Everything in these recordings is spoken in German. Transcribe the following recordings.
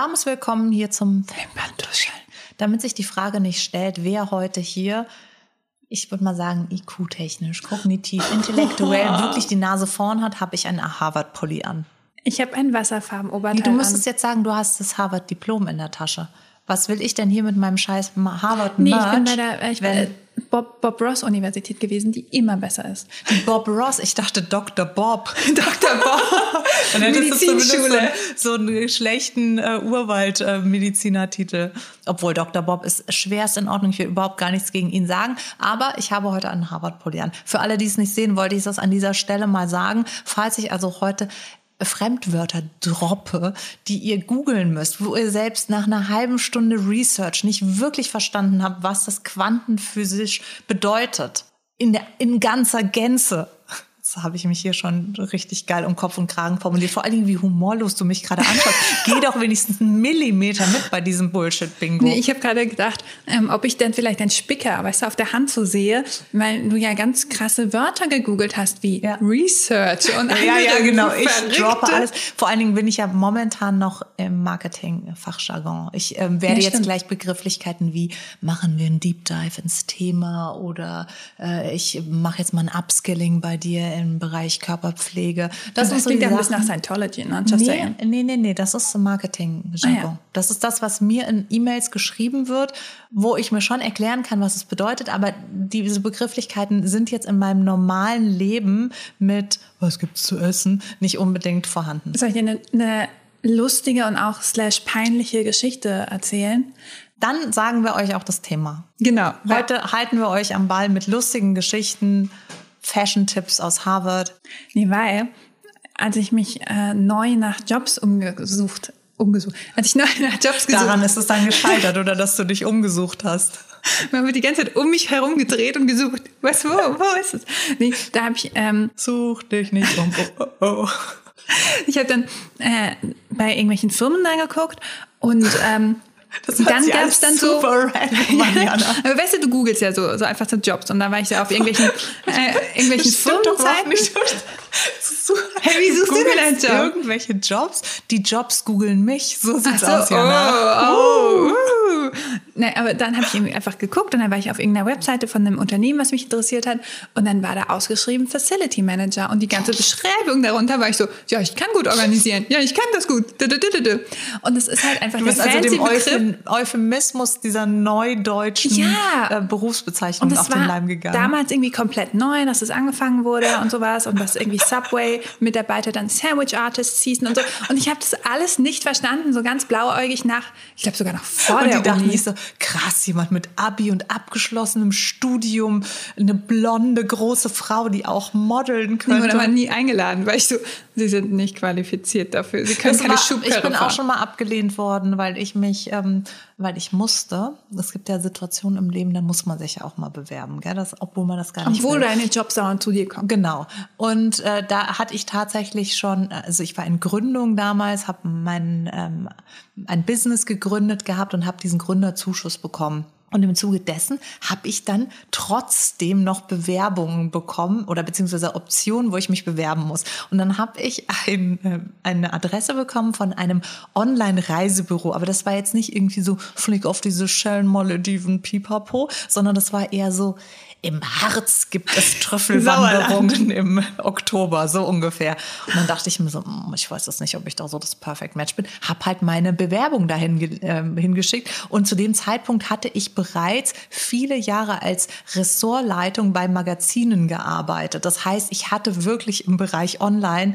Warmes Willkommen hier zum Wimperntuscheln. Damit sich die Frage nicht stellt, wer heute hier, ich würde mal sagen, IQ-technisch, kognitiv, intellektuell wirklich die Nase vorn hat, habe ich einen Harvard-Pulli an. Ich habe ein Wasserfarben-Oberteil Du müsstest an. jetzt sagen, du hast das Harvard-Diplom in der Tasche. Was will ich denn hier mit meinem scheiß harvard Nee, ich bin bei der ich bin, wenn äh, Bob, Bob Ross Universität gewesen, die immer besser ist. Bob Ross, ich dachte Dr. Bob. Dr. Bob. Dann ist es zumindest so, Medizinschule. einen- so einen schlechten äh, Urwald-Medizinertitel. Obwohl Dr. Bob ist schwerst in Ordnung. Ich will überhaupt gar nichts gegen ihn sagen. Aber ich habe heute einen Harvard-Pulli an. Für alle, die es nicht sehen, wollte ich das an dieser Stelle mal sagen. Falls ich also heute Fremdwörter droppe, die ihr googeln müsst, wo ihr selbst nach einer halben Stunde Research nicht wirklich verstanden habt, was das quantenphysisch bedeutet. In, der, in ganzer Gänze. Das habe ich mich hier schon richtig geil um Kopf und Kragen formuliert. Vor allen Dingen, wie humorlos du mich gerade anschaust. Geh doch wenigstens einen Millimeter mit bei diesem Bullshit-Bingo. Nee, ich habe gerade gedacht, ähm, ob ich denn vielleicht einen Spicker, weißt du, auf der Hand so sehe, weil du ja ganz krasse Wörter gegoogelt hast, wie Ja. Research und ja, ja, andere genau. Ich verrückte- droppe alles. Vor allen Dingen bin ich ja momentan noch im Marketing-Fachjargon. Ich ähm, werde Ja, jetzt stimmt. gleich Begrifflichkeiten wie machen wir einen Deep Dive ins Thema oder äh, ich mache jetzt mal ein Upskilling bei dir im Bereich Körperpflege. Das, sind so klingt die ja ein bisschen nach Scientology, ne? Just Nee, saying. nee, nee, nee, das ist Marketing-Jargon. Ah, ja. Das ist das, was mir in E-Mails geschrieben wird, wo ich mir schon erklären kann, was es bedeutet, aber diese Begrifflichkeiten sind jetzt in meinem normalen Leben mit was gibt's zu essen nicht unbedingt vorhanden. Soll ich dir eine, eine lustige und auch slash peinliche Geschichte erzählen? Dann sagen wir euch auch das Thema. Genau. Heute halten wir euch am Ball mit lustigen Geschichten, Fashion-Tipps aus Harvard. Nee, weil, als ich mich äh, neu nach Jobs umgesucht, umgesucht, als ich neu nach Jobs gesucht Daran ist es dann gescheitert oder dass du dich umgesucht hast. Man wird die ganze Zeit um mich herum gedreht und gesucht. Was, wo, wo ist es? Nee, da habe ich, ähm, Such dich nicht um. Oh, oh, oh. ich habe dann äh, bei irgendwelchen Firmen da geguckt und ähm, Das hört dann gab es dann so. random. Aber weißt du, du googelst ja so, so einfach so Jobs und da war ich so auf irgendwelchen, äh, irgendwelchen nicht. Hey, wie suchst du denn einen Job? Irgendwelche Jobs. Die Jobs googeln mich. So sieht's so, aus, Jana. oh, oh, uh. Nee, aber dann habe ich irgendwie einfach geguckt und dann war ich auf irgendeiner Webseite von einem Unternehmen, was mich interessiert hat und dann war da ausgeschrieben Facility Manager und die ganze Beschreibung darunter war ich so, ja, ich kann gut organisieren, ja, ich kann das gut. Und es ist halt einfach Du bist also dem Begriff. Euphem Euphemismus dieser neudeutschen Ja. äh, Berufsbezeichnung auf den Leim gegangen. damals irgendwie komplett neu, dass es angefangen wurde und sowas und dass irgendwie Subway-Mitarbeiter dann Sandwich Artists hießen und so. Und ich habe das alles nicht verstanden, so ganz blauäugig nach, ich glaube sogar noch vor und der die dachten Uni. sich so, krass, jemand mit Abi und abgeschlossenem Studium, eine blonde, große Frau, die auch modeln Ich wurde könnte. aber nie eingeladen, weil ich so, sie sind nicht qualifiziert dafür. Sie können Das keine war, Schubkarre ich bin auch fahren. schon mal abgelehnt worden, weil ich mich, ähm, weil ich musste. Es gibt ja Situationen im Leben, da muss man sich ja auch mal bewerben, gell? Das, obwohl man das gar nicht Obwohl will. deine Jobsauer zu dir kommen. Genau. Und äh, da hatte ich tatsächlich schon, also ich war in Gründung damals, habe mein ähm, ein Business gegründet gehabt und habe diesen Gründerzuschuss bekommen. Und im Zuge dessen habe ich dann trotzdem noch Bewerbungen bekommen oder beziehungsweise Optionen, wo ich mich bewerben muss. Und dann habe ich ein, äh, eine Adresse bekommen von einem Online-Reisebüro. Aber das war jetzt nicht irgendwie so Flick auf diese Schellen, Malediven, Pipapo, sondern das war eher so, im Harz gibt es Trüffelwanderungen im Oktober, so ungefähr. Und dann dachte ich mir so, hm, ich weiß das nicht, ob ich da so das Perfect Match bin. Hab halt meine Bewerbung dahin ähm, hingeschickt. Und zu dem Zeitpunkt hatte ich bereits viele Jahre als Ressortleitung bei Magazinen gearbeitet. Das heißt, ich hatte wirklich im Bereich Online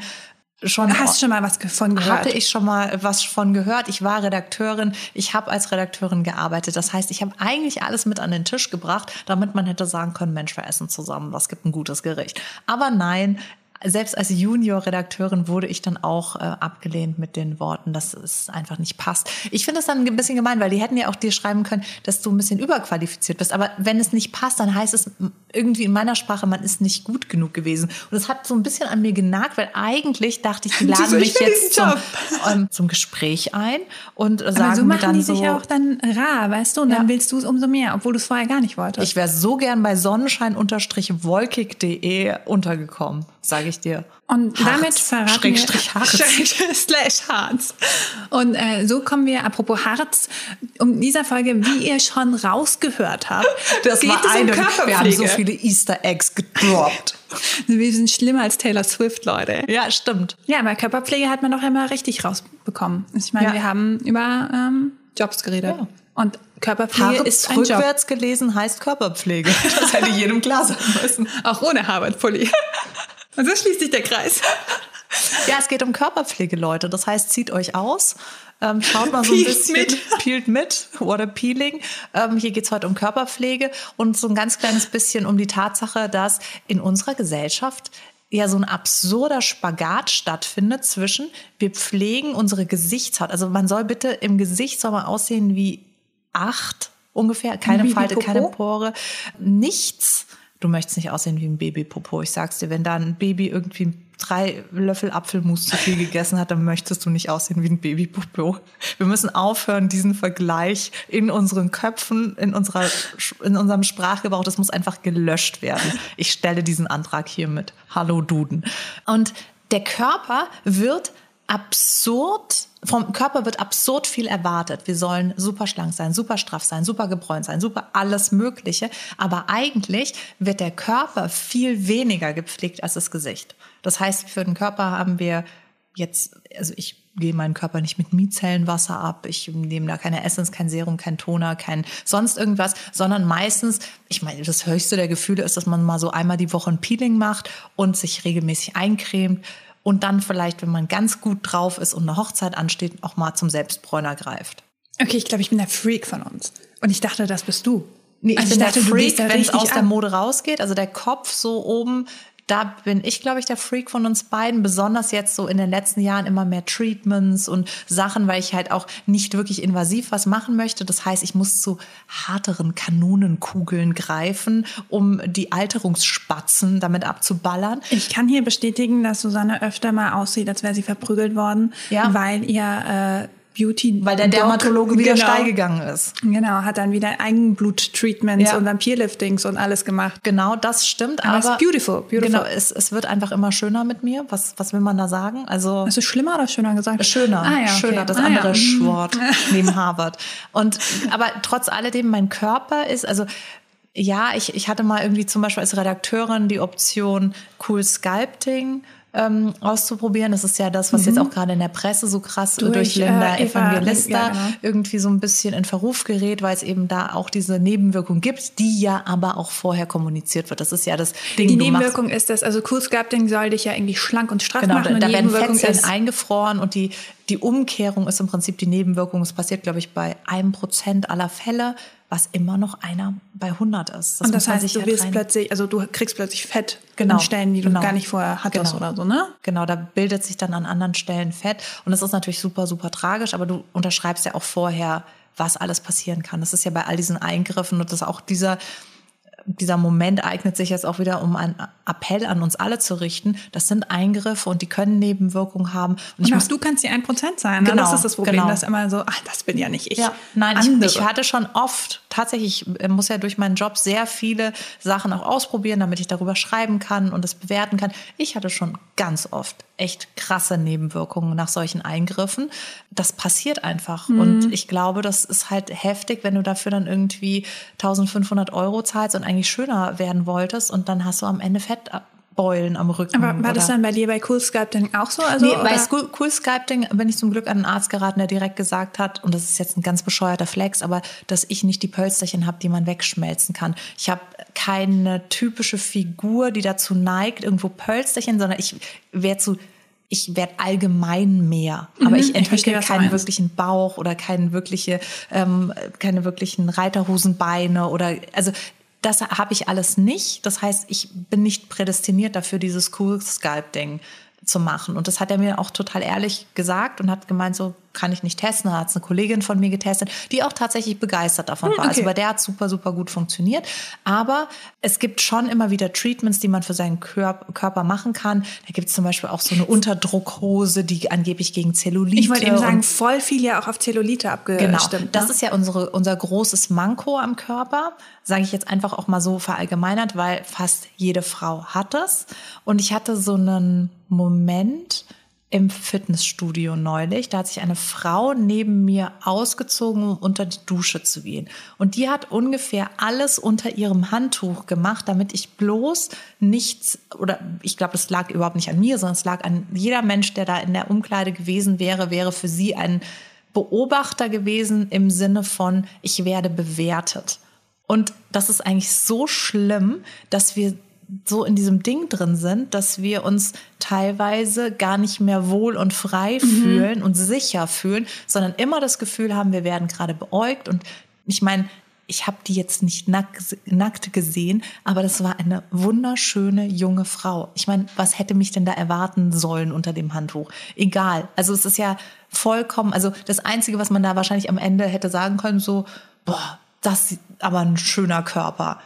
schon Hast du schon mal was davon gehört? hatte ich schon mal was von gehört. Ich war Redakteurin, ich habe als Redakteurin gearbeitet. Das heißt, ich habe eigentlich alles mit an den Tisch gebracht, damit man hätte sagen können, Mensch, wir essen zusammen, was gibt ein gutes Gericht. Aber nein, selbst als Junior-Redakteurin wurde ich dann auch äh, abgelehnt mit den Worten, dass es einfach nicht passt. Ich finde es dann ein bisschen gemein, weil die hätten ja auch dir schreiben können, dass du ein bisschen überqualifiziert bist. Aber wenn es nicht passt, dann heißt es irgendwie in meiner Sprache, man ist nicht gut genug gewesen. Und es hat so ein bisschen an mir genagt, weil eigentlich dachte ich, die laden so, ich mich jetzt zum, ähm, zum Gespräch ein und äh, Aber sagen so mir machen dann die so, sich ja auch dann rar, weißt du? Und dann Ja. willst du es umso mehr, obwohl du es vorher gar nicht wolltest. ich wäre so gern bei Sonnenschein-wolkig.de untergekommen, sage ich dir. Und Harz, damit verraten Schrägstrich wir Harz. slash Harz. Und äh, so kommen wir, apropos Harz, um dieser Folge, wie ihr schon rausgehört habt, Das geht war es um eine. Wir haben so Körperpflege. viele Easter Eggs gedroppt. Wir sind schlimmer als Taylor Swift, Leute. ja, stimmt. Ja, aber Körperpflege hat man doch immer richtig rausbekommen. Ich meine, Ja. wir haben über ähm, Jobs geredet. Ja. Und Körperpflege Harz ist ein Job. rückwärts gelesen heißt Körperpflege. Das hätte jedem klar sein müssen. Auch ohne Harvard-Pulli. Und so schließt sich der Kreis. Ja, es geht um Körperpflege, Leute. Das heißt, zieht euch aus. Ähm, schaut mal so ein bisschen, mit. peelt mit, oder peeling. Ähm, hier geht's heute um Körperpflege und so ein ganz kleines bisschen um die Tatsache, dass in unserer Gesellschaft ja so ein absurder Spagat stattfindet zwischen, wir pflegen unsere Gesichtshaut. Also man soll bitte im Gesicht soll man aussehen wie acht ungefähr, keine Falte, keine Pore, nichts. Du möchtest nicht aussehen wie ein Babypopo. Ich sag's dir, wenn da ein Baby irgendwie drei Löffel Apfelmus zu viel gegessen hat, dann möchtest du nicht aussehen wie ein Babypopo. Wir müssen aufhören, diesen Vergleich in unseren Köpfen, in, unserer, in unserem Sprachgebrauch, das muss einfach gelöscht werden. Ich stelle diesen Antrag hiermit. Hallo Duden. Und der Körper wird absurd, vom Körper wird absurd viel erwartet. Wir sollen super schlank sein, super straff sein, super gebräunt sein, super alles Mögliche. Aber eigentlich wird der Körper viel weniger gepflegt als das Gesicht. Das heißt, für den Körper haben wir jetzt, also ich gehe meinen Körper nicht mit Mizellenwasser ab, ich nehme da keine Essence, kein Serum, kein Toner, kein sonst irgendwas, sondern meistens, ich meine, das höchste der Gefühle ist, dass man mal so einmal die Woche ein Peeling macht und sich regelmäßig eincremt und dann vielleicht, wenn man ganz gut drauf ist und eine Hochzeit ansteht, auch mal zum Selbstbräuner greift. Okay, ich glaube, ich bin der Freak von uns. Und ich dachte, das bist du. Nee, ich Also bin dachte, der Freak, wenn es aus der ab. Mode rausgeht. Also der Kopf so oben, da bin ich, glaube ich, der Freak von uns beiden. Besonders jetzt so in den letzten Jahren immer mehr Treatments und Sachen, weil ich halt auch nicht wirklich invasiv was machen möchte. Das heißt, ich muss zu harteren Kanonenkugeln greifen, um die Alterungsspatzen damit abzuballern. Ich kann hier bestätigen, dass Susanne öfter mal aussieht, als wäre sie verprügelt worden, Ja. weil ihr äh, Beauty Weil der Doc- Dermatologe wieder genau, steil gegangen ist. Genau, hat dann wieder Eigenbluttreatments Ja. und Vampirliftings und alles gemacht. Genau, das stimmt. Aber Aber, es ist beautiful, beautiful. Genau, es, es wird einfach immer schöner mit mir. Was, was will man da sagen? Also du schlimmer oder schöner gesagt? schöner, Ah, ja, okay. schöner, das Ah, andere ja. Schwort neben Harvard. Und aber trotz alledem, mein Körper ist also ja, ich, ich hatte mal irgendwie zum Beispiel als Redakteurin die Option Cool Sculpting ähm, auszuprobieren. Das ist ja das, was jetzt auch gerade in der Presse so krass durch, Mhm. Durch, Linda äh, Eva- Evangelista ja, genau. irgendwie so ein bisschen in Verruf gerät, weil es eben da auch diese Nebenwirkung gibt, die ja aber auch vorher kommuniziert wird. Das ist ja das Ding. Die du machst- Nebenwirkung ist das, also Cool Sculpting soll dich ja irgendwie schlank und straff Genau, machen. da, und da die werden Nebenwirkung Fettzellen ist, eingefroren und die, die Umkehrung ist im Prinzip die Nebenwirkung. Es passiert, glaube ich, bei einem Prozent aller Fälle, was immer noch einer bei 100 ist. und das muss man heißt, du wirst plötzlich, also du kriegst plötzlich Fett Genau, an Stellen, die du genau. gar nicht vorher hattest Genau. oder so, ne? Genau, da bildet sich dann an anderen Stellen Fett. Und das ist natürlich super, super tragisch, aber du unterschreibst ja auch vorher, was alles passieren kann. Das ist ja bei all diesen Eingriffen und das auch dieser, dieser Moment eignet sich jetzt auch wieder, um einen Appell an uns alle zu richten. Das sind Eingriffe und die können Nebenwirkungen haben. Und Und auch du kannst die 1% sein. Ne? Genau, das ist das Problem, genau. dass immer so, ach, das bin ja nicht ich. Ja, nein, Andere. ich, ich hatte schon oft, tatsächlich, ich äh, muss ja durch meinen Job sehr viele Sachen auch ausprobieren, damit ich darüber schreiben kann und es bewerten kann. Ich hatte schon ganz oft echt krasse Nebenwirkungen nach solchen Eingriffen. Das passiert einfach. Mhm. Und ich glaube, das ist halt heftig, wenn du dafür dann irgendwie 1500 Euro zahlst und eigentlich schöner werden wolltest und dann hast du am Ende Fettbeulen am Rücken. Aber war das oder- dann bei dir bei Cool Sculpting auch so? Also, Nee, bei cool Sculpting bin ich zum Glück an einen Arzt geraten, der direkt gesagt hat, und das ist jetzt ein ganz bescheuerter Flex, aber dass ich nicht die Pölsterchen habe, die man wegschmelzen kann. Ich habe keine typische Figur, die dazu neigt, irgendwo Pölsterchen, sondern ich werde zu ich werde allgemein mehr, aber ich Mhm, ich entwickle du keinen wirklichen Bauch oder keinen wirkliche, ähm, keine wirklichen Reiterhosenbeine oder also das habe ich alles nicht. Das heißt, ich bin nicht prädestiniert dafür, dieses Cool Sculpting zu machen. Und das hat er mir auch total ehrlich gesagt und hat gemeint so, kann ich nicht testen, da hat es eine Kollegin von mir getestet, die auch tatsächlich begeistert davon Hm, war. Also okay. bei der hat super, super gut funktioniert. Aber es gibt schon immer wieder Treatments, die man für seinen Körp Körper machen kann. Da gibt es zum Beispiel auch so eine Unterdruckhose, die angeblich gegen Zellulite. Ich wollte eben sagen, voll viel ja auch auf Zellulite Genau, abgestimmt. das ne? ist ja unsere, unser großes Manko am Körper, sage ich jetzt einfach auch mal so verallgemeinert, weil fast jede Frau hat es. Und ich hatte so einen Moment im Fitnessstudio neulich, da hat sich eine Frau neben mir ausgezogen, um unter die Dusche zu gehen. Und die hat ungefähr alles unter ihrem Handtuch gemacht, damit ich bloß nichts, oder ich glaube, es lag überhaupt nicht an mir, sondern es lag an jeder Mensch, der da in der Umkleide gewesen wäre, wäre für sie ein Beobachter gewesen im Sinne von, ich werde bewertet. Und das ist eigentlich so schlimm, dass wir so in diesem Ding drin sind, dass wir uns teilweise gar nicht mehr wohl und frei fühlen und sicher fühlen, sondern immer das Gefühl haben, wir werden gerade beäugt. Und ich meine, ich habe die jetzt nicht nackt, nackt gesehen, aber das war eine wunderschöne junge Frau. Ich meine, was hätte mich denn da erwarten sollen unter dem Handtuch? Egal. Also es ist ja vollkommen, also das Einzige, was man da wahrscheinlich am Ende hätte sagen können, so, boah, das ist aber ein schöner Körper.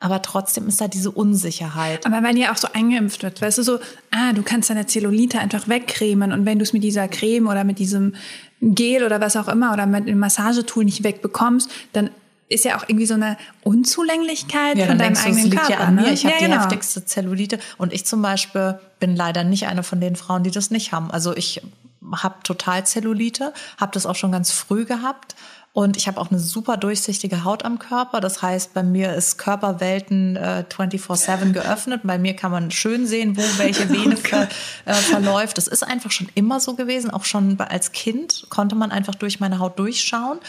Aber trotzdem ist da diese Unsicherheit. Aber weil ja auch so eingeimpft wird, weißt du, so, ah, du kannst deine Zellulite einfach wegcremen und wenn du es mit dieser Creme oder mit diesem Gel oder was auch immer oder mit dem Massagetool nicht wegbekommst, dann ist ja auch irgendwie so eine Unzulänglichkeit Ja, von deinem eigenen Körper. ja an mir. ne? Ich habe ja, die genau. heftigste Zellulite und ich zum Beispiel bin leider nicht eine von den Frauen, die das nicht haben. Also ich habe total Zellulite, habe das auch schon ganz früh gehabt. Und ich habe auch eine super durchsichtige Haut am Körper. Das heißt, bei mir ist Körperwelten äh, 24-7 geöffnet. Bei mir kann man schön sehen, wo welche Vene ver, äh, verläuft. Das ist einfach schon immer so gewesen. Auch schon als Kind konnte man einfach durch meine Haut durchschauen.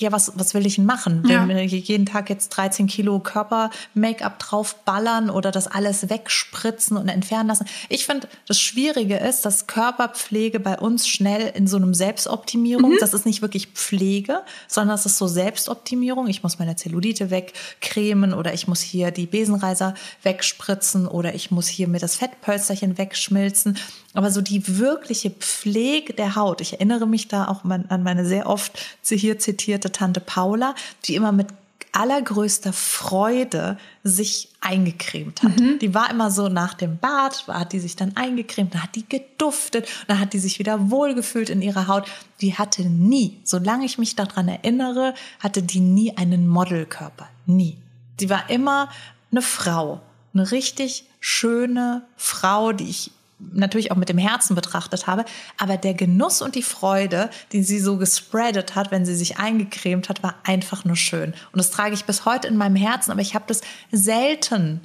Ja, was, was will ich denn machen? Ja. Wenn wir jeden Tag jetzt 13 Kilo Körper-Make-up draufballern oder das alles wegspritzen und entfernen lassen. Ich finde, das Schwierige ist, dass Körperpflege bei uns schnell in so einem Selbstoptimierung, das ist nicht wirklich Pflege, sondern das ist so Selbstoptimierung. Ich muss meine Zellulite wegcremen oder ich muss hier die Besenreiser wegspritzen oder ich muss hier mir das Fettpölsterchen wegschmilzen. Aber so die wirkliche Pflege der Haut, ich erinnere mich da auch an an meine sehr oft hier zitierte Tante Paula, die immer mit allergrößter Freude sich eingecremt hat. Die war immer so nach dem Bad, hat die sich dann eingecremt, dann hat die geduftet, dann hat die sich wieder wohlgefühlt in ihrer Haut. Die hatte nie, solange ich mich daran erinnere, hatte die nie einen Modelkörper. Nie. Die war immer eine Frau, eine richtig schöne Frau, die ich natürlich auch mit dem Herzen betrachtet habe, aber der Genuss und die Freude, die sie so gespreadet hat, wenn sie sich eingecremt hat, war einfach nur schön. Und das trage ich bis heute in meinem Herzen, aber ich habe das selten,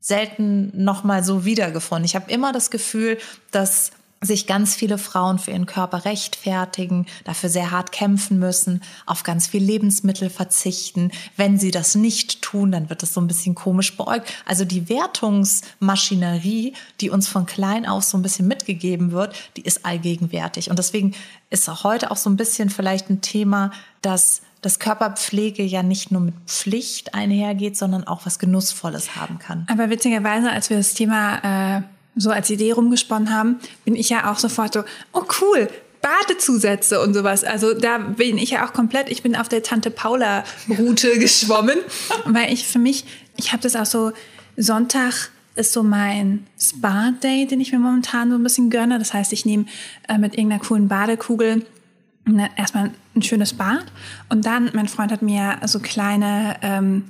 selten nochmal so wiedergefunden. Ich habe immer das Gefühl, dass sich ganz viele Frauen für ihren Körper rechtfertigen, dafür sehr hart kämpfen müssen, auf ganz viel Lebensmittel verzichten. Wenn sie das nicht tun, dann wird das so ein bisschen komisch beäugt. Also die Wertungsmaschinerie, die uns von klein auf so ein bisschen mitgegeben wird, die ist allgegenwärtig. Und deswegen ist heute auch so ein bisschen vielleicht ein Thema, dass dass Körperpflege ja nicht nur mit Pflicht einhergeht, sondern auch was Genussvolles haben kann. Aber witzigerweise, als wir das Thema äh, so als Idee rumgesponnen haben, bin ich ja auch sofort so, oh cool, Badezusätze und sowas. Also da bin ich ja auch komplett, ich bin auf der Tante Paula Route geschwommen, weil ich für mich, ich habe das auch so, Sonntag ist so mein Spa-Day, den ich mir momentan so ein bisschen gönne. Das heißt, ich nehme äh, mit irgendeiner coolen Badekugel ne, erstmal ein schönes Bad und dann, mein Freund hat mir so kleine ähm,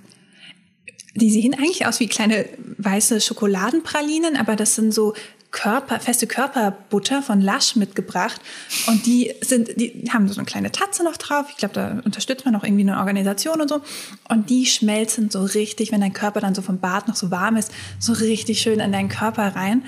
die sehen eigentlich aus wie kleine weiße Schokoladenpralinen, aber das sind so Körper, feste Körperbutter von Lush mitgebracht. Und die sind, die haben so eine kleine Tatze noch drauf. Ich glaube, da unterstützt man auch irgendwie eine Organisation und so. Und die schmelzen so richtig, wenn dein Körper dann so vom Bad noch so warm ist, so richtig schön in deinen Körper rein.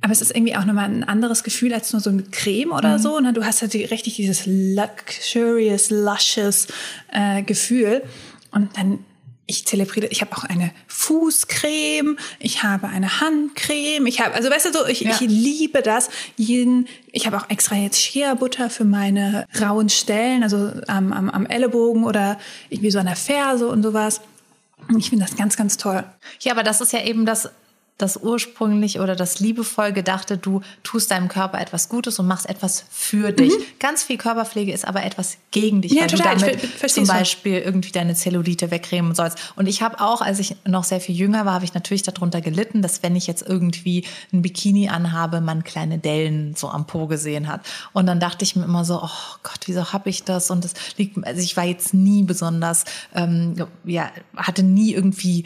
Aber es ist irgendwie auch nochmal ein anderes Gefühl als nur so mit Creme oder so. Ne? Du hast halt richtig dieses luxurious, luscious äh, Gefühl. Und dann ich zelebriere, ich habe auch eine Fußcreme, ich habe eine Handcreme, ich habe, also weißt du so, ich, Ja. ich liebe das. Jeden, ich habe auch extra jetzt Shea Butter für meine rauen Stellen, also am, am, am Ellenbogen oder irgendwie so an der Ferse und sowas. Ich finde das ganz, ganz toll. Ja, aber das ist ja eben das, das ursprünglich oder das liebevoll gedachte, du tust deinem Körper etwas Gutes und machst etwas für mhm. dich. Ganz viel Körperpflege ist aber etwas gegen dich, ja, weil total. du damit ich, zum Beispiel schon. irgendwie deine Zellulite wegcremen sollst. Und ich habe auch, als ich noch sehr viel jünger war, habe ich natürlich darunter gelitten, dass wenn ich jetzt irgendwie ein Bikini anhabe, man kleine Dellen so am Po gesehen hat. Und dann dachte ich mir immer so, oh Gott, wieso habe ich das? Und das liegt, also ich war jetzt nie besonders, ähm, ja, hatte nie irgendwie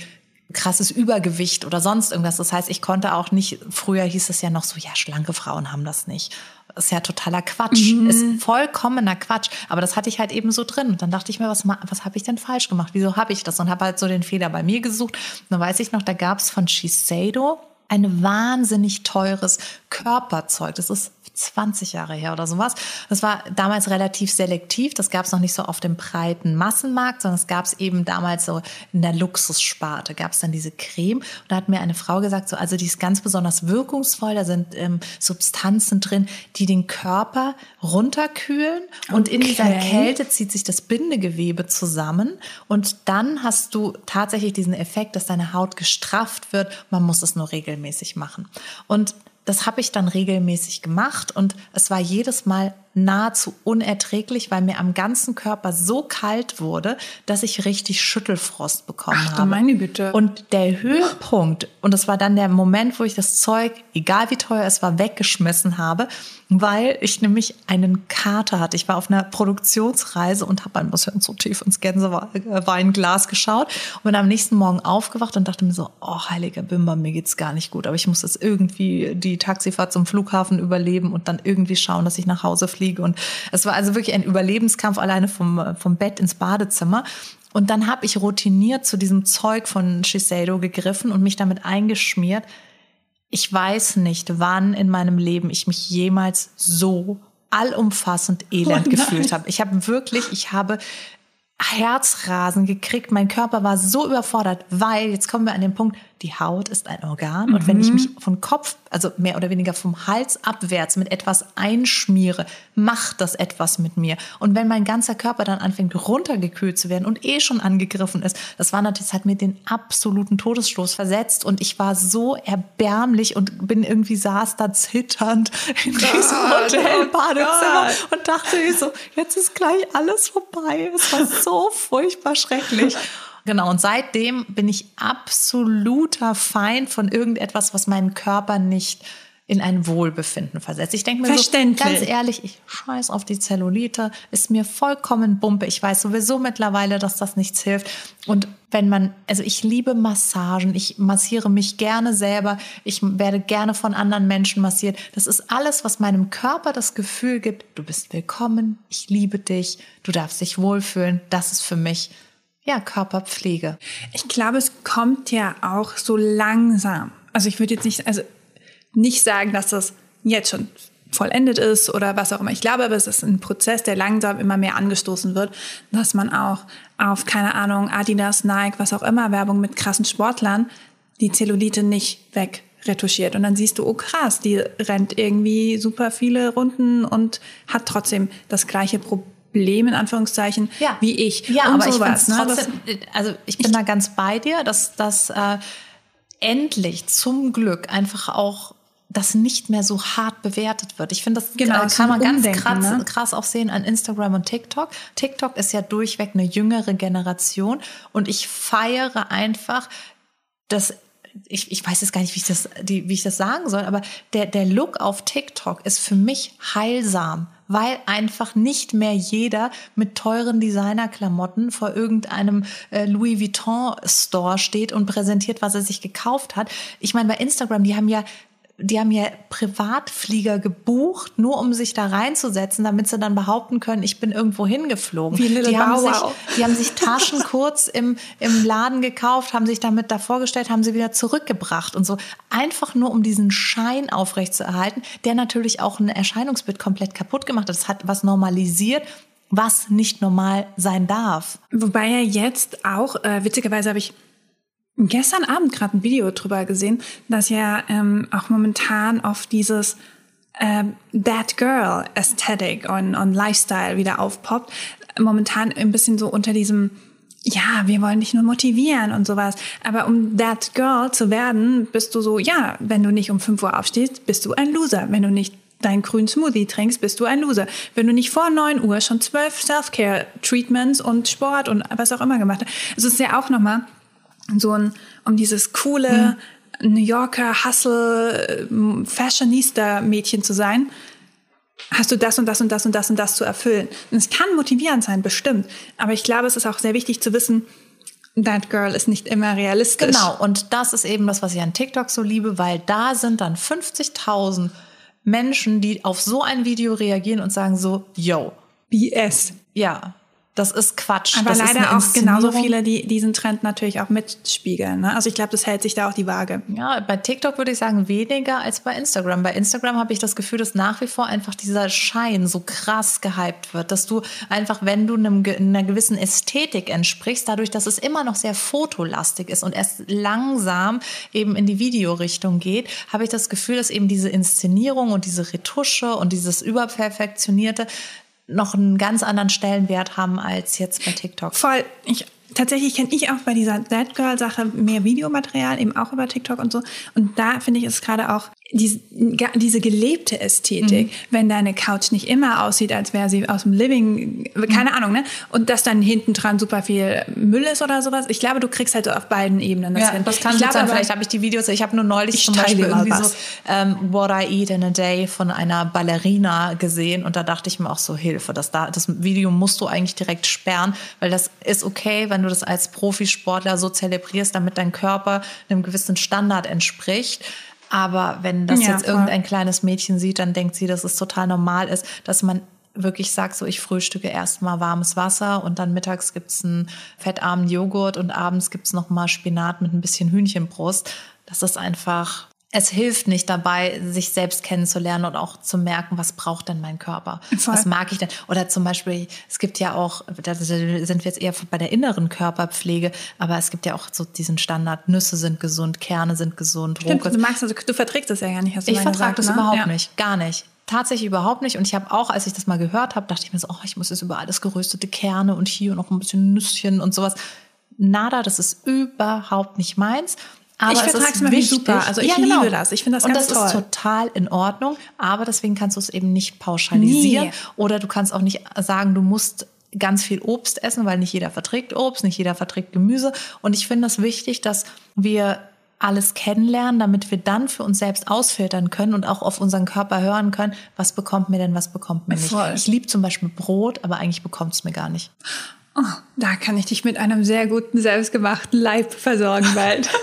krasses Übergewicht oder sonst irgendwas. Das heißt, ich konnte auch nicht, früher hieß es ja noch so, ja, schlanke Frauen haben das nicht. Das ist ja totaler Quatsch. Mhm. Ist vollkommener Quatsch. Aber das hatte ich halt eben so drin. Und dann dachte ich mir, was, was habe ich denn falsch gemacht? Wieso habe ich das? Und habe halt so den Fehler bei mir gesucht. Und dann weiß ich noch, da gab es von Shiseido ein wahnsinnig teures Körperzeug. Das ist 20 Jahre her oder sowas. Das war damals relativ selektiv. Das gab es noch nicht so auf dem breiten Massenmarkt, sondern es gab es eben damals so in der Luxussparte. Gab es dann diese Creme. Und da hat mir eine Frau gesagt, so, also die ist ganz besonders wirkungsvoll. Da sind ähm, Substanzen drin, die den Körper runterkühlen. Und okay. in dieser Kälte zieht sich das Bindegewebe zusammen. Und dann hast du tatsächlich diesen Effekt, dass deine Haut gestrafft wird. Man muss es nur regelmäßig machen. Und das habe ich dann regelmäßig gemacht und es war jedes Mal nahezu unerträglich, weil mir am ganzen Körper so kalt wurde, dass ich richtig Schüttelfrost bekommen Ach, habe. meine Güte. Und der Höhepunkt, und das war dann der Moment, wo ich das Zeug, egal wie teuer es war, weggeschmissen habe, weil ich nämlich einen Kater hatte. Ich war auf einer Produktionsreise und habe ein bisschen zu tief ins Gänseweinglas geschaut und bin am nächsten Morgen aufgewacht und dachte mir so, oh heiliger Bimber, mir geht's gar nicht gut, aber ich muss jetzt irgendwie die Taxifahrt zum Flughafen überleben und dann irgendwie schauen, dass ich nach Hause fliege fliege. Und es war also wirklich ein Überlebenskampf alleine vom, vom Bett ins Badezimmer. Und dann habe ich routiniert zu diesem Zeug von Shiseido gegriffen und mich damit eingeschmiert. Ich weiß nicht, wann in meinem Leben ich mich jemals so allumfassend elend oh gefühlt habe. Ich habe wirklich, ich habe Herzrasen gekriegt. Mein Körper war so überfordert, weil, jetzt kommen wir an den Punkt, die Haut ist ein Organ. Und wenn ich mhm. mich von Kopf, also mehr oder weniger vom Hals abwärts mit etwas einschmiere, macht das etwas mit mir. Und wenn mein ganzer Körper dann anfängt runtergekühlt zu werden und eh schon angegriffen ist, das war natürlich, das hat mir den absoluten Todesstoß versetzt. Und ich war so erbärmlich und bin irgendwie saß da zitternd in diesem oh, Hotelbadezimmer oh und dachte mir so, jetzt ist gleich alles vorbei. Es war so furchtbar schrecklich. Genau, und seitdem bin ich absoluter Feind von irgendetwas, was meinen Körper nicht in ein Wohlbefinden versetzt. Ich denke mir so, ganz ehrlich, ich scheiß auf die Zellulite, ist mir vollkommen Bumpe. Ich weiß sowieso mittlerweile, dass das nichts hilft. Und wenn man, also ich liebe Massagen, ich massiere mich gerne selber, ich werde gerne von anderen Menschen massiert. Das ist alles, was meinem Körper das Gefühl gibt, du bist willkommen, ich liebe dich, du darfst dich wohlfühlen. Das ist für mich ja, Körperpflege. Ich glaube, es kommt ja auch so langsam. Also ich würde jetzt nicht, also nicht sagen, dass das jetzt schon vollendet ist oder was auch immer. Ich glaube aber, es ist ein Prozess, der langsam immer mehr angestoßen wird, dass man auch auf, keine Ahnung, Adidas, Nike, was auch immer, Werbung mit krassen Sportlern, die Zellulite nicht weg retuschiert. Und dann siehst du, oh krass, die rennt irgendwie super viele Runden und hat trotzdem das gleiche Problem Problem in Anführungszeichen ja. wie ich. Ja, und aber sowas, ich ne? trotzdem, also ich bin ich, da ganz bei dir, dass das äh, endlich zum Glück einfach auch das nicht mehr so hart bewertet wird. Ich finde, das genau, äh, kann man ganz krass, ne? krass auch sehen an Instagram und TikTok. TikTok ist ja durchweg eine jüngere Generation und ich feiere einfach, dass ich, ich weiß jetzt gar nicht, wie ich das, die, wie ich das sagen soll, aber der, der Look auf TikTok ist für mich heilsam weil einfach nicht mehr jeder mit teuren Designerklamotten vor irgendeinem äh, Louis Vuitton Store steht und präsentiert, was er sich gekauft hat. Ich meine, bei Instagram, die haben ja die haben ja Privatflieger gebucht, nur um sich da reinzusetzen, damit sie dann behaupten können, ich bin irgendwo hingeflogen. Wie Little die, haben sich, die haben sich Taschen kurz im, im Laden gekauft, haben sich damit da vorgestellt, haben sie wieder zurückgebracht und so. Einfach nur, um diesen Schein aufrechtzuerhalten, der natürlich auch ein Erscheinungsbild komplett kaputt gemacht hat. Das hat was normalisiert, was nicht normal sein darf. Wobei ja jetzt auch, äh, witzigerweise habe ich gestern Abend gerade ein Video drüber gesehen, dass ja ähm, auch momentan auf dieses äh, That Girl Aesthetic und, und Lifestyle wieder aufpoppt. Momentan ein bisschen so unter diesem ja, wir wollen dich nur motivieren und sowas. Aber um that girl zu werden, bist du so, ja, wenn du nicht um 5 Uhr aufstehst, bist du ein Loser. Wenn du nicht deinen grünen Smoothie trinkst, bist du ein Loser. Wenn du nicht vor 9 Uhr schon zwölf Self-Care-Treatments und Sport und was auch immer gemacht hast. Es ist ja auch nochmal so ein, um dieses coole hm. New Yorker Hustle Fashionista-Mädchen zu sein, hast du das und das und das und das und das zu erfüllen. Und es kann motivierend sein, bestimmt. Aber ich glaube, es ist auch sehr wichtig zu wissen, That Girl ist nicht immer realistisch. Genau, und das ist eben das, was ich an TikTok so liebe, weil da sind dann 50.000 Menschen, die auf so ein Video reagieren und sagen so, yo. BS. Ja, das ist Quatsch. Aber das leider auch genauso viele, die diesen Trend natürlich auch mitspiegeln. Ne? Also ich glaube, das hält sich da auch die Waage. Ja, bei TikTok würde ich sagen weniger als bei Instagram. Bei Instagram habe ich das Gefühl, dass nach wie vor einfach dieser Schein so krass gehypt wird, dass du einfach, wenn du einem, einer gewissen Ästhetik entsprichst, dadurch, dass es immer noch sehr fotolastig ist und erst langsam eben in die Videorichtung geht, habe ich das Gefühl, dass eben diese Inszenierung und diese Retusche und dieses überperfektionierte noch einen ganz anderen Stellenwert haben als jetzt bei TikTok. Voll. Ich, tatsächlich kenne ich auch bei dieser That Girl Sache mehr Videomaterial, eben auch über TikTok und so. Und da finde ich es gerade auch diese, diese gelebte Ästhetik, mhm. wenn deine Couch nicht immer aussieht, als wäre sie aus dem Living, keine mhm. Ahnung, ne? Und dass dann hinten dran super viel Müll ist oder sowas. Ich glaube, du kriegst halt so auf beiden Ebenen das ja, hin. Das kann ich glaube, sein. Vielleicht habe ich die Videos, ich habe nur neulich zum Beispiel irgendwie was. so ähm, What I Eat in a Day von einer Ballerina gesehen und da dachte ich mir auch so, Hilfe, das, da, das Video musst du eigentlich direkt sperren, weil das ist okay, wenn du das als Profisportler so zelebrierst, damit dein Körper einem gewissen Standard entspricht. Aber wenn das ja, jetzt voll. irgendein kleines Mädchen sieht, dann denkt sie, dass es total normal ist, dass man wirklich sagt, so ich frühstücke erstmal warmes Wasser und dann mittags gibt's einen fettarmen Joghurt und abends gibt's noch mal Spinat mit ein bisschen Hühnchenbrust. Das ist einfach es hilft nicht dabei, sich selbst kennenzulernen und auch zu merken, was braucht denn mein Körper? Voll. Was mag ich denn? Oder zum Beispiel, es gibt ja auch, da sind wir jetzt eher bei der inneren Körperpflege, aber es gibt ja auch so diesen Standard, Nüsse sind gesund, Kerne sind gesund. Stimmt, du magst also, du verträgst das ja gar nicht, hast du Ich vertrage das ne? überhaupt ja. nicht, gar nicht tatsächlich überhaupt nicht. Und ich habe auch, als ich das mal gehört habe, dachte ich mir so, oh, ich muss jetzt über alles geröstete Kerne und hier noch ein bisschen Nüsschen und sowas. Nada, das ist überhaupt nicht meins. Aber ich vertrage es mir super. Also ich ja, genau. liebe das. Ich finde das und ganz toll. Und das ist total in Ordnung. Aber deswegen kannst du es eben nicht pauschalisieren. Nee. Oder du kannst auch nicht sagen, du musst ganz viel Obst essen, weil nicht jeder verträgt Obst, nicht jeder verträgt Gemüse. Und ich finde es das wichtig, dass wir alles kennenlernen, damit wir dann für uns selbst ausfiltern können und auch auf unseren Körper hören können, was bekommt mir denn, was bekommt mir nicht. Voll. Ich liebe zum Beispiel Brot, aber eigentlich bekommt es mir gar nicht. Oh, da kann ich dich mit einem sehr guten, selbstgemachten Leib versorgen bald.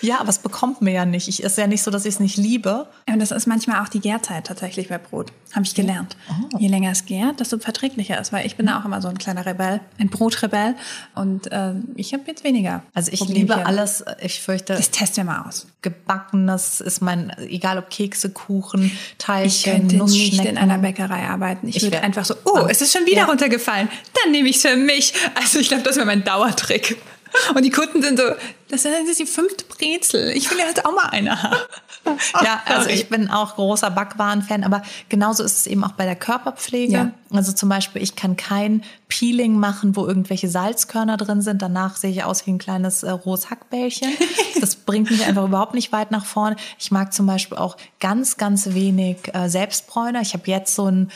Ja, aber es bekommt mir ja nicht. Ich ist ja nicht so, dass ich es nicht liebe. Ja, und das ist manchmal auch die Gärzeit tatsächlich bei Brot. Habe ich gelernt. Oh. Je länger es gärt, desto verträglicher ist, weil ich bin auch immer so ein kleiner Rebell, ein Brotrebell. Und äh, ich habe jetzt weniger. Also ich Problemchen. liebe alles, ich fürchte. Das testen wir mal aus. Gebackenes ist mein, egal ob Kekse, Kuchen, Teilchen, Ich könnte nicht in einer Bäckerei arbeiten. Ich, ich würde einfach so, oh, es ist schon wieder ja. runtergefallen. Dann nehme ich es für mich. Also ich glaube, das wäre mein Dauertrick. Und die Kunden sind so, das ist die fünfte Brezel. Ich will ja halt auch mal eine haben. ja, also ich bin auch großer Backwaren-Fan, aber genauso ist es eben auch bei der Körperpflege. Ja. Also zum Beispiel, ich kann kein Peeling machen, wo irgendwelche Salzkörner drin sind. Danach sehe ich aus wie ein kleines äh, rohes Hackbällchen. Das bringt mich einfach überhaupt nicht weit nach vorne. Ich mag zum Beispiel auch ganz, ganz wenig äh, Selbstbräuner. Ich habe jetzt so ein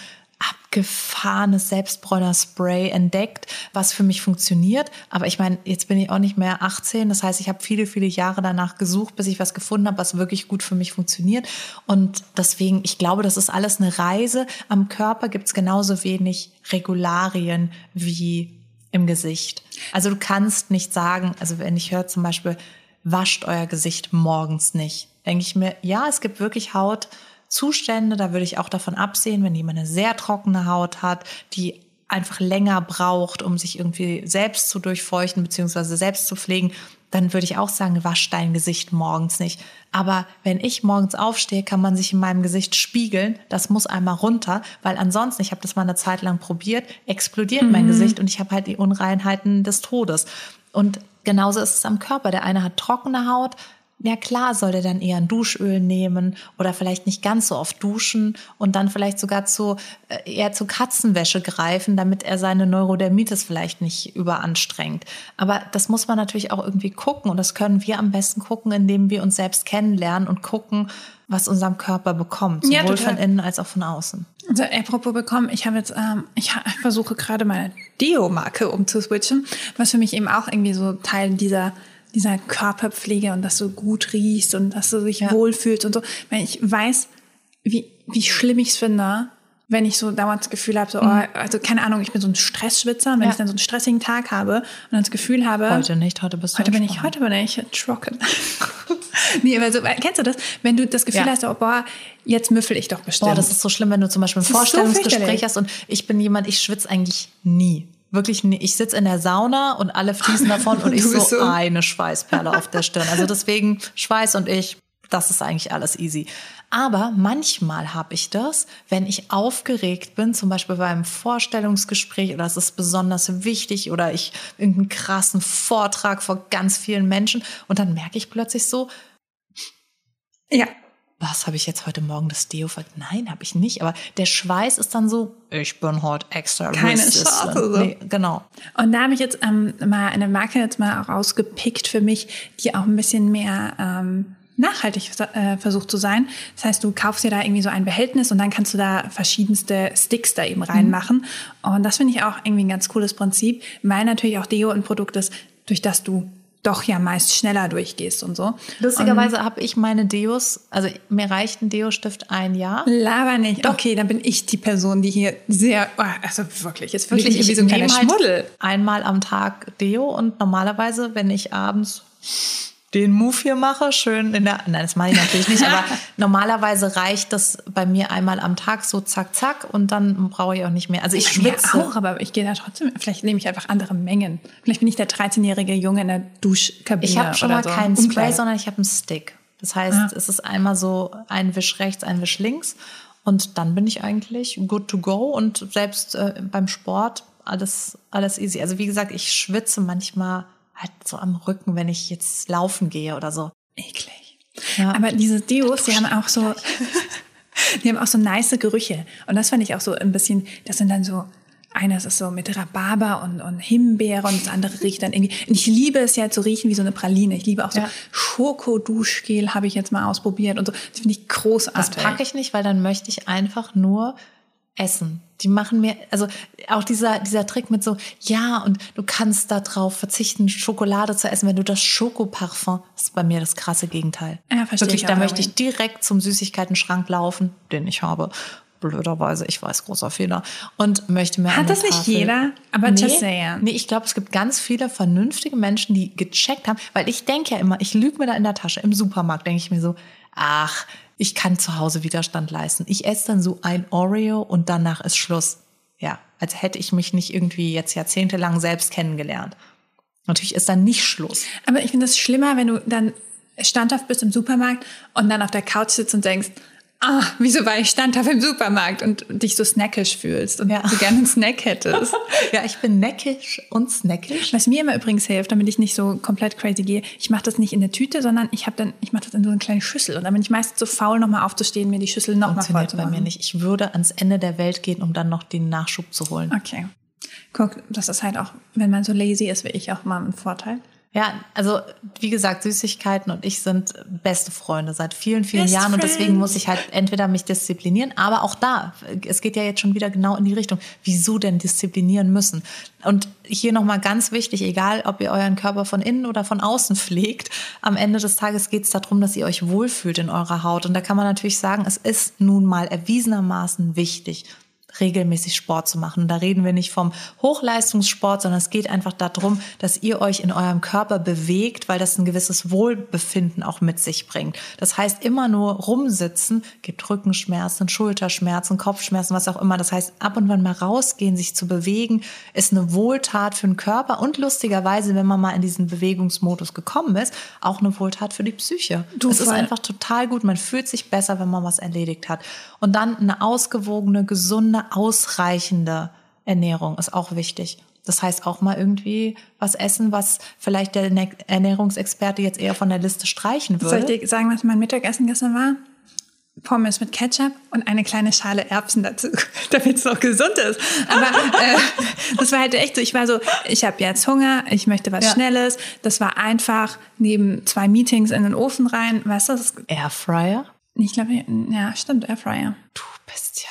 abgefahrenes Selbstbräuner-Spray entdeckt, was für mich funktioniert. Aber ich meine, jetzt bin ich auch nicht mehr 18. Das heißt, ich habe viele, viele Jahre danach gesucht, bis ich was gefunden habe, was wirklich gut für mich funktioniert. Und deswegen, ich glaube, das ist alles eine Reise. Am Körper gibt es genauso wenig Regularien wie im Gesicht. Also du kannst nicht sagen, also wenn ich höre zum Beispiel, wascht euer Gesicht morgens nicht, denke ich mir, ja, es gibt wirklich Haut, Zustände. Da würde ich auch davon absehen, wenn jemand eine sehr trockene Haut hat, die einfach länger braucht, um sich irgendwie selbst zu durchfeuchten bzw. selbst zu pflegen, dann würde ich auch sagen, wasch dein Gesicht morgens nicht. Aber wenn ich morgens aufstehe, kann man sich in meinem Gesicht spiegeln. Das muss einmal runter, weil ansonsten, ich habe das mal eine Zeit lang probiert, explodiert mhm. mein Gesicht und ich habe halt die Unreinheiten des Todes. Und genauso ist es am Körper. Der eine hat trockene Haut, ja klar soll der dann eher ein Duschöl nehmen oder vielleicht nicht ganz so oft duschen und dann vielleicht sogar zu äh, eher zu Katzenwäsche greifen, damit er seine Neurodermitis vielleicht nicht überanstrengt. Aber das muss man natürlich auch irgendwie gucken und das können wir am besten gucken, indem wir uns selbst kennenlernen und gucken, was unserem Körper bekommt, sowohl Ja, von innen als auch von außen. Also, apropos bekommen, ich habe jetzt, ähm, ich versuche gerade meine Deo-Marke umzuswitchen, was für mich eben auch irgendwie so Teil dieser dieser Körperpflege und dass du gut riechst und dass du dich Ja. wohlfühlst und so. Weil ich weiß, wie, wie schlimm ich es finde, wenn ich so dauernd das Gefühl habe, so, oh, also keine Ahnung, ich bin so ein Stressschwitzer und wenn Ja. ich dann so einen stressigen Tag habe und dann das Gefühl habe, Heute nicht, heute bist du Heute bin ich, heute bin ich trocken. nee, aber so, kennst du das? Wenn du das Gefühl Ja. hast, oh, boah, jetzt müffel ich doch bestimmt. Boah, das ist so schlimm, wenn du zum Beispiel ein so Vorstellungsgespräch fürchterlich. hast und ich bin jemand, ich schwitze eigentlich nie. Wirklich. Ich sitze in der Sauna und alle fließen davon und ich so, so- eine Schweißperle auf der Stirn. Also deswegen Schweiß und ich, das ist eigentlich alles easy. Aber manchmal habe ich das, wenn ich aufgeregt bin, zum Beispiel beim Vorstellungsgespräch oder es ist besonders wichtig oder ich irgendeinen krassen Vortrag vor ganz vielen Menschen und dann merke ich plötzlich so, ja. Was habe ich jetzt heute Morgen das Deo ver Nein, habe ich nicht. Aber der Schweiß ist dann so, ich bin heute extra Keine. Chance, so. Nee, genau. Und da habe ich jetzt ähm, mal eine Marke jetzt mal rausgepickt für mich, die auch ein bisschen mehr ähm, nachhaltig äh, versucht zu sein. Das heißt, du kaufst dir da irgendwie so ein Behältnis und dann kannst du da verschiedenste Sticks da eben reinmachen. Und das finde ich auch irgendwie ein ganz cooles Prinzip, weil natürlich auch Deo ein Produkt ist, durch das du doch ja meist schneller durchgehst und so. Lustigerweise habe ich meine Deos, also mir reicht ein Deo-Stift ein Jahr. Laber nicht. Okay, dann bin ich die Person, die hier sehr, oh, also wirklich, ist wirklich ich irgendwie so ein kleiner halt Schmuddel. einmal am Tag Deo und normalerweise, wenn ich abends den Move hier mache, schön in der, nein, das mache ich natürlich nicht, aber normalerweise reicht das bei mir einmal am Tag so zack, zack und dann brauche ich auch nicht mehr. Also ich schwitze. auch, aber ich gehe da trotzdem, vielleicht nehme ich einfach andere Mengen. Vielleicht bin ich der 13-jährige Junge in der Duschkabine. Ich habe schon oder mal so. keinen Spray, Umkleide. sondern ich habe einen Stick. Das heißt, Ah. es ist einmal so ein Wisch rechts, ein Wisch links. Und dann bin ich eigentlich good to go. Und selbst äh, beim Sport alles, alles easy. Also wie gesagt, ich schwitze manchmal halt so am Rücken, wenn ich jetzt laufen gehe oder so. Eklig. Ja. Aber diese Deos, die haben auch so, die haben auch so nice Gerüche. Und das fand ich auch so ein bisschen, das sind dann so, eines ist so mit Rhabarber und, und Himbeere und das andere riecht dann irgendwie. Und ich liebe es ja zu riechen wie so eine Praline. Ich liebe auch so Ja. Schokoduschgel habe ich jetzt mal ausprobiert und so. Das finde ich großartig. Das packe ich nicht, weil dann möchte ich einfach nur essen. Die machen mir, also auch dieser, dieser Trick mit so, ja, und du kannst da drauf verzichten, Schokolade zu essen, wenn du das Schokoparfum, das ist bei mir das krasse Gegenteil. Ja, verstehe Wirklich, ich da möchte ich direkt zum Süßigkeitenschrank laufen, den ich habe. Blöderweise, ich weiß, großer Fehler. Und möchte mir Hat das nicht Tafel- jeder? Aber nee, just saying. Nee, ich glaube, es gibt ganz viele vernünftige Menschen, die gecheckt haben, weil ich denke ja immer, ich lüge mir da in der Tasche. Im Supermarkt denke ich mir so, ach, ich kann zu Hause Widerstand leisten. Ich esse dann so ein Oreo und danach ist Schluss. Ja, als hätte ich mich nicht irgendwie jetzt jahrzehntelang selbst kennengelernt. Natürlich ist dann nicht Schluss. Aber ich finde es schlimmer, wenn du dann standhaft bist im Supermarkt und dann auf der Couch sitzt und denkst, ah, wieso war ich standhaft im Supermarkt und dich so snackisch fühlst und Ja. so gerne einen Snack hättest. Ja, ich bin neckisch und snackisch. Was mir immer übrigens hilft, damit ich nicht so komplett crazy gehe, ich mache das nicht in der Tüte, sondern ich habe dann, ich mache das in so eine kleine Schüssel und dann bin ich meistens so faul, nochmal aufzustehen, mir die Schüssel nochmal voll Funktioniert zu bei machen. mir nicht. Ich würde ans Ende der Welt gehen, um dann noch den Nachschub zu holen. Okay. Guck, das ist halt auch, wenn man so lazy ist wie ich, auch mal ein Vorteil. Ja, also wie gesagt, Süßigkeiten und ich sind beste Freunde seit vielen, vielen Best Jahren und deswegen muss ich halt entweder mich disziplinieren, aber auch da, es geht ja jetzt schon wieder genau in die Richtung, wieso denn disziplinieren müssen? Und hier nochmal ganz wichtig, egal ob ihr euren Körper von innen oder von außen pflegt, am Ende des Tages geht es darum, dass ihr euch wohlfühlt in eurer Haut und da kann man natürlich sagen, es ist nun mal erwiesenermaßen wichtig, regelmäßig Sport zu machen. Und da reden wir nicht vom Hochleistungssport, sondern es geht einfach darum, dass ihr euch in eurem Körper bewegt, weil das ein gewisses Wohlbefinden auch mit sich bringt. Das heißt, immer nur rumsitzen gibt Rückenschmerzen, Schulterschmerzen, Kopfschmerzen, was auch immer. Das heißt, ab und wann mal rausgehen, sich zu bewegen, ist eine Wohltat für den Körper und lustigerweise, wenn man mal in diesen Bewegungsmodus gekommen ist, auch eine Wohltat für die Psyche. Du, es ist einfach total gut. Man fühlt sich besser, wenn man was erledigt hat. Und dann eine ausgewogene, gesunde, ausreichende Ernährung ist auch wichtig. Das heißt auch mal irgendwie was essen, was vielleicht der Ernährungsexperte jetzt eher von der Liste streichen Soll ich würde. dir sagen, was mein Mittagessen gestern war? Pommes mit Ketchup und eine kleine Schale Erbsen dazu, damit es noch gesund ist. Aber äh, das war halt echt so, ich war so, ich habe jetzt Hunger, ich möchte was Ja. Schnelles. Das war einfach neben zwei Meetings in den Ofen rein. Weißt du, das, Airfryer? ich glaube, ja, stimmt, Airfryer. Du bist ja.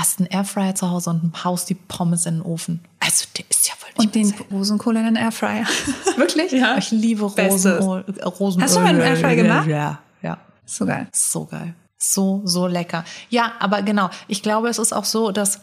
Hast einen Airfryer zu Hause und haust die Pommes in den Ofen. Also, der ist ja wohl Und nicht den Rosenkohl in den Airfryer. Wirklich? Ja. Ich liebe Rosenöl. Hast du mal einen Airfryer gemacht? Ja, ja. So geil. So geil. So, so lecker. Ja, aber genau. Ich glaube, es ist auch so, dass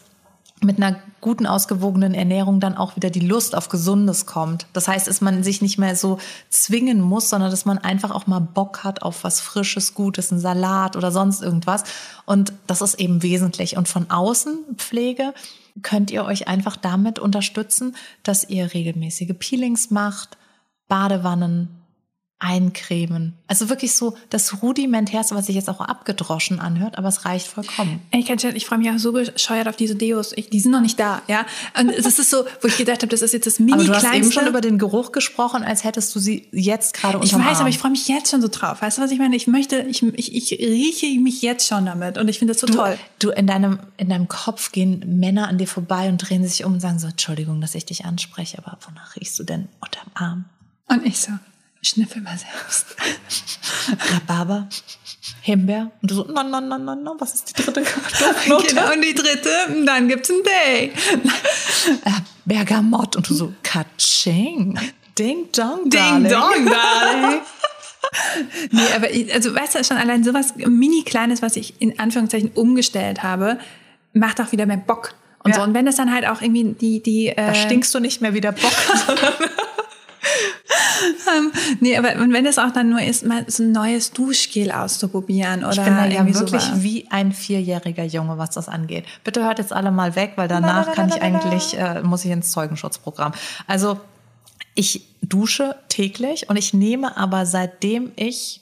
mit einer guten, ausgewogenen Ernährung dann auch wieder die Lust auf Gesundes kommt. Das heißt, dass man sich nicht mehr so zwingen muss, sondern dass man einfach auch mal Bock hat auf was Frisches, Gutes, einen Salat oder sonst irgendwas. Und das ist eben wesentlich. Und von außen Pflege könnt ihr euch einfach damit unterstützen, dass ihr regelmäßige Peelings macht, Badewannen, eincremen. Also wirklich so das rudimentärste, was sich jetzt auch abgedroschen anhört, aber es reicht vollkommen. Ey, Katja, ich freue mich auch so bescheuert auf diese Deos. Ich, die sind noch nicht da, ja. Und es ist so, wo ich gedacht habe, das ist jetzt das mini Aber du hast eben kleinste. schon über den Geruch gesprochen, als hättest du sie jetzt gerade Ich weiß, Arm. aber ich freue mich jetzt schon so drauf. Weißt du, was ich meine? Ich möchte, ich, ich, ich rieche mich jetzt schon damit und ich finde das so du, toll. du in deinem in deinem Kopf gehen Männer an dir vorbei und drehen sich um und sagen so Entschuldigung, dass ich dich anspreche, aber wonach riechst du denn unterm Arm? Und ich so, schnüffel mal selbst. Rhabarber, Himbeer und du so no no no no no, was ist die dritte Duftnote? genau, und die dritte, dann gibt's ein Day. äh, Bergamott und du so Katsching. Ding dong, Ding darling. dong, darling. nee, aber ich, also weißt du, schon allein sowas mini kleines, was ich in Anführungszeichen umgestellt habe, macht auch wieder mehr Bock. Und Ja. so. Und wenn das dann halt auch irgendwie die, die, Da äh, stinkst du nicht mehr wie der Bock, sondern ähm, nee, aber und wenn es auch dann nur ist, mal so ein neues Duschgel auszuprobieren oder Ich bin da ja wirklich sowas. wie ein vierjähriger Junge, was das angeht. Bitte hört jetzt alle mal weg, weil danach kann ich eigentlich, äh, muss ich ins Zeugenschutzprogramm. Also ich dusche täglich und ich nehme aber seitdem ich,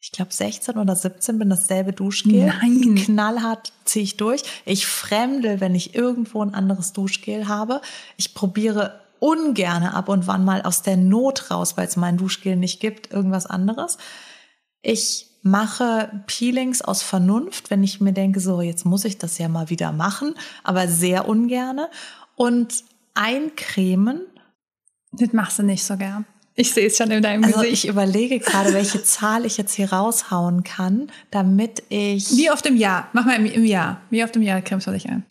ich glaube 16 oder 17 bin, dasselbe Duschgel. Nein. Knallhart ziehe ich durch. Ich fremdel, wenn ich irgendwo ein anderes Duschgel habe. Ich probiere ungerne ab und wann mal aus der Not raus, weil es mein Duschgel nicht gibt, irgendwas anderes. Ich mache Peelings aus Vernunft, wenn ich mir denke, so jetzt muss ich das ja mal wieder machen, aber sehr ungerne. Und eincremen, Das machst du nicht so gern. Ich sehe es schon in deinem also Gesicht. ich überlege gerade, welche Zahl ich jetzt hier raushauen kann, damit ich. Wie oft im Jahr? Mach mal im, im Jahr. Wie oft im Jahr cremst du dich ein?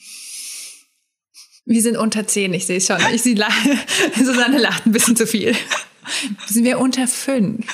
Wir sind unter 10, ich sehe es schon. Ich sehe, Susanne lacht ein bisschen zu viel. Sind wir unter 5?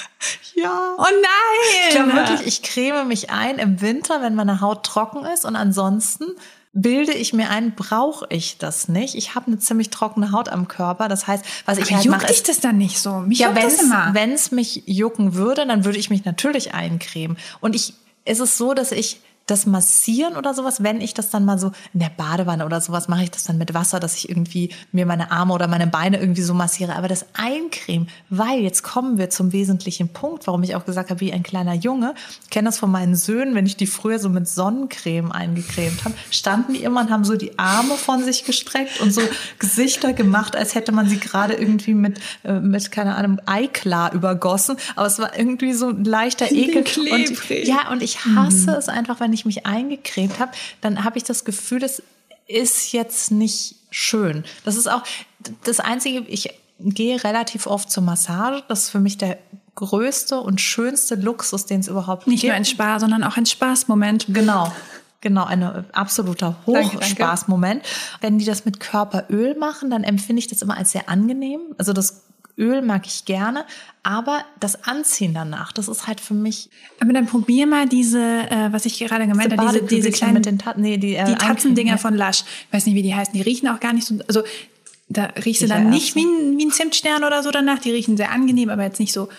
Ja. Oh nein! Ich glaube wirklich, ich creme mich ein im Winter, wenn meine Haut trocken ist und ansonsten bilde ich mir ein, brauche ich das nicht. Ich habe eine ziemlich trockene Haut am Körper. Das heißt, was ich Aber halt juckt mache, dich das dann nicht so? Mich Ja, wenn es mich jucken würde, dann würde ich mich natürlich eincremen. Und ich, es ist so, dass ich das Massieren oder sowas, wenn ich das dann mal so in der Badewanne oder sowas mache ich das dann mit Wasser, dass ich irgendwie mir meine Arme oder meine Beine irgendwie so massiere. Aber das Eincremen, weil jetzt kommen wir zum wesentlichen Punkt, warum ich auch gesagt habe, wie ein kleiner Junge, ich kenne das von meinen Söhnen, wenn ich die früher so mit Sonnencreme eingecremt habe, standen die immer und haben so die Arme von sich gestreckt und so Gesichter gemacht, als hätte man sie gerade irgendwie mit, äh, mit keine Ahnung, Eiklar übergossen. Aber es war irgendwie so ein leichter Ekel. Und, ja, und ich hasse es einfach, wenn ich mich eingecremt habe, dann habe ich das Gefühl, das ist jetzt nicht schön. Das ist auch das Einzige, ich gehe relativ oft zur Massage. Das ist für mich der größte und schönste Luxus, den es überhaupt Nicht gibt. nur ein Spaß, sondern auch ein Spaßmoment. Genau. Genau, ein absoluter. Hochspaßmoment. Wenn die das mit Körperöl machen, dann empfinde ich das immer als sehr angenehm. Also das Öl mag ich gerne, aber das Anziehen danach, das ist halt für mich Aber dann probier mal diese, äh, was ich gerade gemeint habe, diese, diese kleinen mit den Tatzen, nee, die, äh, die Tatzendinger Eincremen, von Lush. Ich weiß nicht, wie die heißen. Die riechen auch gar nicht so, also da riechst du dann nicht erst wie ein, wie ein Zimtstern oder so danach. Die riechen sehr angenehm, aber jetzt nicht so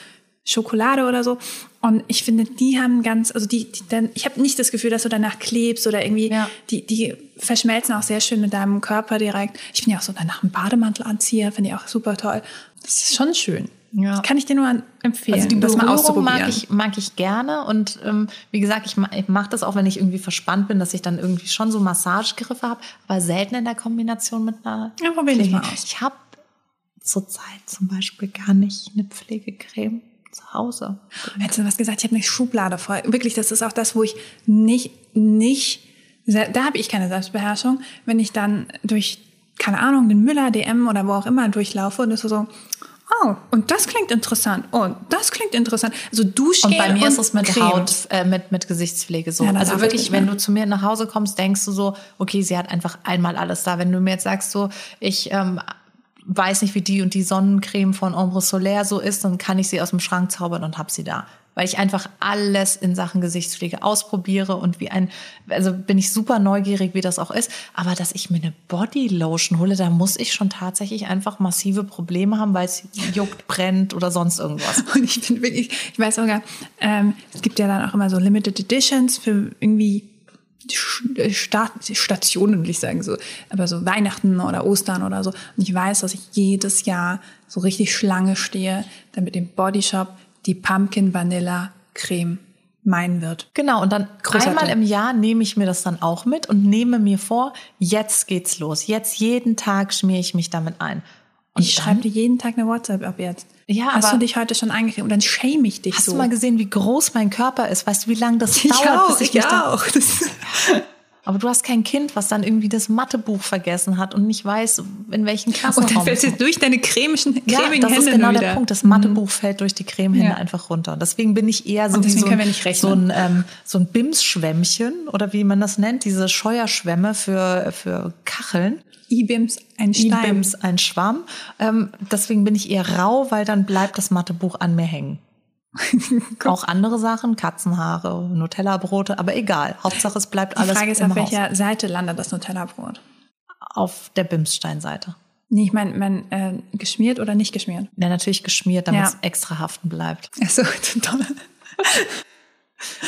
Schokolade oder so. Und ich finde, die haben ganz, also die, die dann, ich habe nicht das Gefühl, dass du danach klebst oder irgendwie, Ja. die, die verschmelzen auch sehr schön mit deinem Körper direkt. Ich finde ja auch so danach einen Bademantel anziehe, finde ich auch super toll. Das ist schon schön. Ja. Kann ich dir nur empfehlen, Also die das mal Berührung auszuprobieren. mag ich, mag ich gerne und ähm, wie gesagt, ich, ich mache das auch, wenn ich irgendwie verspannt bin, dass ich dann irgendwie schon so Massagegriffe habe, aber selten in der Kombination mit einer Ja, probier Pflege. mal aus. Ich habe zurzeit zum Beispiel gar nicht eine Pflegecreme zu Hause. Hättest du was gesagt? Ich habe eine Schublade voll. Wirklich, das ist auch das, wo ich nicht, nicht, da habe ich keine Selbstbeherrschung, wenn ich dann durch, keine Ahnung, den Müller, DM oder wo auch immer durchlaufe und es so, oh, und das klingt interessant, oh, das klingt interessant. Also Duschgel Und bei mir ist es mit Creme. Haut, äh, mit, mit Gesichtspflege so. Ja, also wirklich, wenn du zu mir nach Hause kommst, denkst du so, okay, sie hat einfach einmal alles da. Wenn du mir jetzt sagst so, ich ähm, weiß nicht, wie die und die Sonnencreme von Ombre Solaire so ist, dann kann ich sie aus dem Schrank zaubern und hab sie da. Weil ich einfach alles in Sachen Gesichtspflege ausprobiere und wie ein, also bin ich super neugierig, wie das auch ist. Aber dass ich mir eine Bodylotion hole, da muss ich schon tatsächlich einfach massive Probleme haben, weil es juckt, brennt oder sonst irgendwas. Und ich bin wirklich, ich weiß sogar, ähm, es gibt ja dann auch immer so Limited Editions für irgendwie Stationen, will ich sagen, so, aber so Weihnachten oder Ostern oder so. Und ich weiß, dass ich jedes Jahr so richtig Schlange stehe, damit im Bodyshop die Pumpkin Vanilla Creme meinen wird. Genau, und dann Großartig. einmal im Jahr nehme ich mir das dann auch mit und nehme mir vor, jetzt geht's los. Jetzt jeden Tag schmiere ich mich damit ein. Und Ich schreibe dir jeden Tag eine WhatsApp ab jetzt. Ja, Hast aber- du dich heute schon eingecremt? Und dann shame ich dich Hast so. du mal gesehen, wie groß mein Körper ist? Weißt du, wie lange das ich dauert? auch, bis ich mich da- auch. Das, Aber du hast kein Kind, was dann irgendwie das Mathebuch vergessen hat und nicht weiß, in welchen Klassen und dann fällst du durch deine cremischen, Ja, cremigen das ist Hände genau nur der wieder. Mhm. Punkt. Das Mathebuch fällt durch die Cremehände Ja. einfach runter. Deswegen bin ich eher so wie so, ein- so ein, ähm, so ein Bims-Schwämmchen oder wie man das nennt, diese Scheuerschwämme für, für Kacheln. E-Bims, ein Stein. E-Bims, ein Schwamm. Ähm, deswegen bin ich eher rau, weil dann bleibt das Mathebuch an mir hängen. Auch andere Sachen, Katzenhaare, Nutella-Brote, aber egal. Hauptsache es bleibt Die alles Frage ist, auf Haus. welcher Seite landet das Nutella-Brot? Auf der Bimssteinseite. Nee, ich meine, man, äh, geschmiert oder nicht geschmiert? Ja, natürlich geschmiert, damit Ja. es extra haften bleibt. Achso, toll.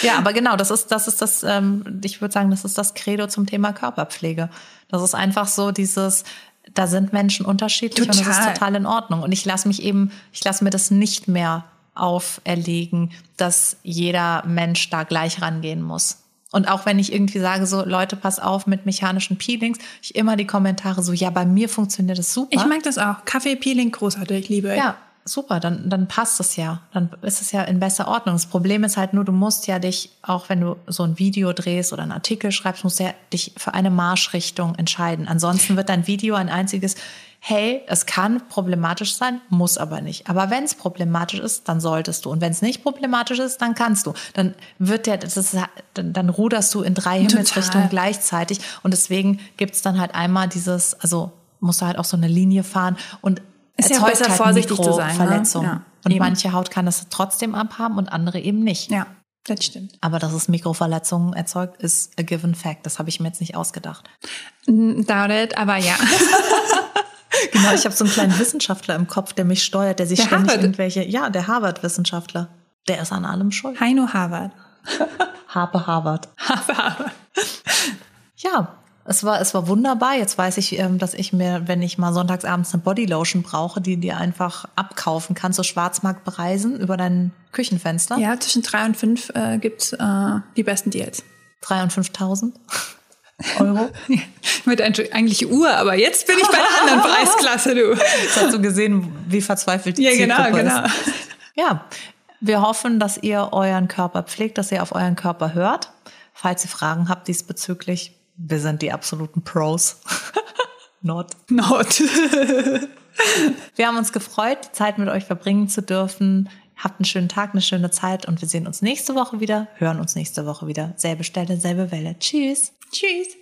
Ja, aber genau, das ist, das ist das, ähm, ich würde sagen, das ist das Credo zum Thema Körperpflege. Das ist einfach so dieses, da sind Menschen unterschiedlich und das ist Total. total in Ordnung. Und ich lasse mich eben, ich lasse mir das nicht mehr auferlegen, dass jeder Mensch da gleich rangehen muss. Und auch wenn ich irgendwie sage, so Leute, pass auf mit mechanischen Peelings, ich immer die Kommentare so, ja, bei mir funktioniert das super. Ich mag das auch. Kaffee-Peeling, großartig, ich liebe Ja, super, dann, dann passt es ja. Dann ist es ja in besser Ordnung. Das Problem ist halt nur, du musst ja dich, auch wenn du so ein Video drehst oder einen Artikel schreibst, musst du ja dich für eine Marschrichtung entscheiden. Ansonsten wird dein Video ein einziges, hey, es kann problematisch sein, muss aber nicht. Aber wenn es problematisch ist, dann solltest du. Und wenn es nicht problematisch ist, dann kannst du. Dann wird der, das ist, dann, dann ruderst du in drei Himmelsrichtungen gleichzeitig. Und deswegen gibt's dann halt einmal dieses, also musst du halt auch so eine Linie fahren und Ist ja besser, halt vorsichtig zu sein, ne? Mikroverletzungen. Ja, und eben. manche Haut kann das trotzdem abhaben und andere eben nicht. Ja, das stimmt. Aber dass es Mikroverletzungen erzeugt, ist a given fact. Das habe ich mir jetzt nicht ausgedacht. Doubt it, aber ja. Genau, ich habe so einen kleinen Wissenschaftler im Kopf, der mich steuert, der sich Der ständig Harvard. irgendwelche, ja, der Harvard-Wissenschaftler. Der ist an allem schuld. Heino Harvard. Harpe Harvard. Harvard. Ja, es war, es war wunderbar. Jetzt weiß ich, ähm, dass ich mir, wenn ich mal sonntagsabends eine Bodylotion brauche, die dir einfach abkaufen kannst, so Schwarzmarktpreisen über dein Küchenfenster. Ja, zwischen drei und fünf äh, gibt's äh, die besten Deals. Drei und 5.000 Euro. Mit eigentlich Uhr, aber jetzt bin ich bei einer anderen Preisklasse, du. Jetzt hast du gesehen, wie verzweifelt die Ja, genau, Zielgruppe genau. ist. Ja, wir hoffen, dass ihr euren Körper pflegt, dass ihr auf euren Körper hört. Falls ihr Fragen habt diesbezüglich, wir sind die absoluten Pros. Not. Not. Wir haben uns gefreut, die Zeit mit euch verbringen zu dürfen. Habt einen schönen Tag, eine schöne Zeit und wir sehen uns nächste Woche wieder, hören uns nächste Woche wieder. Selbe Stelle, selbe Welle. Tschüss. Tschüss.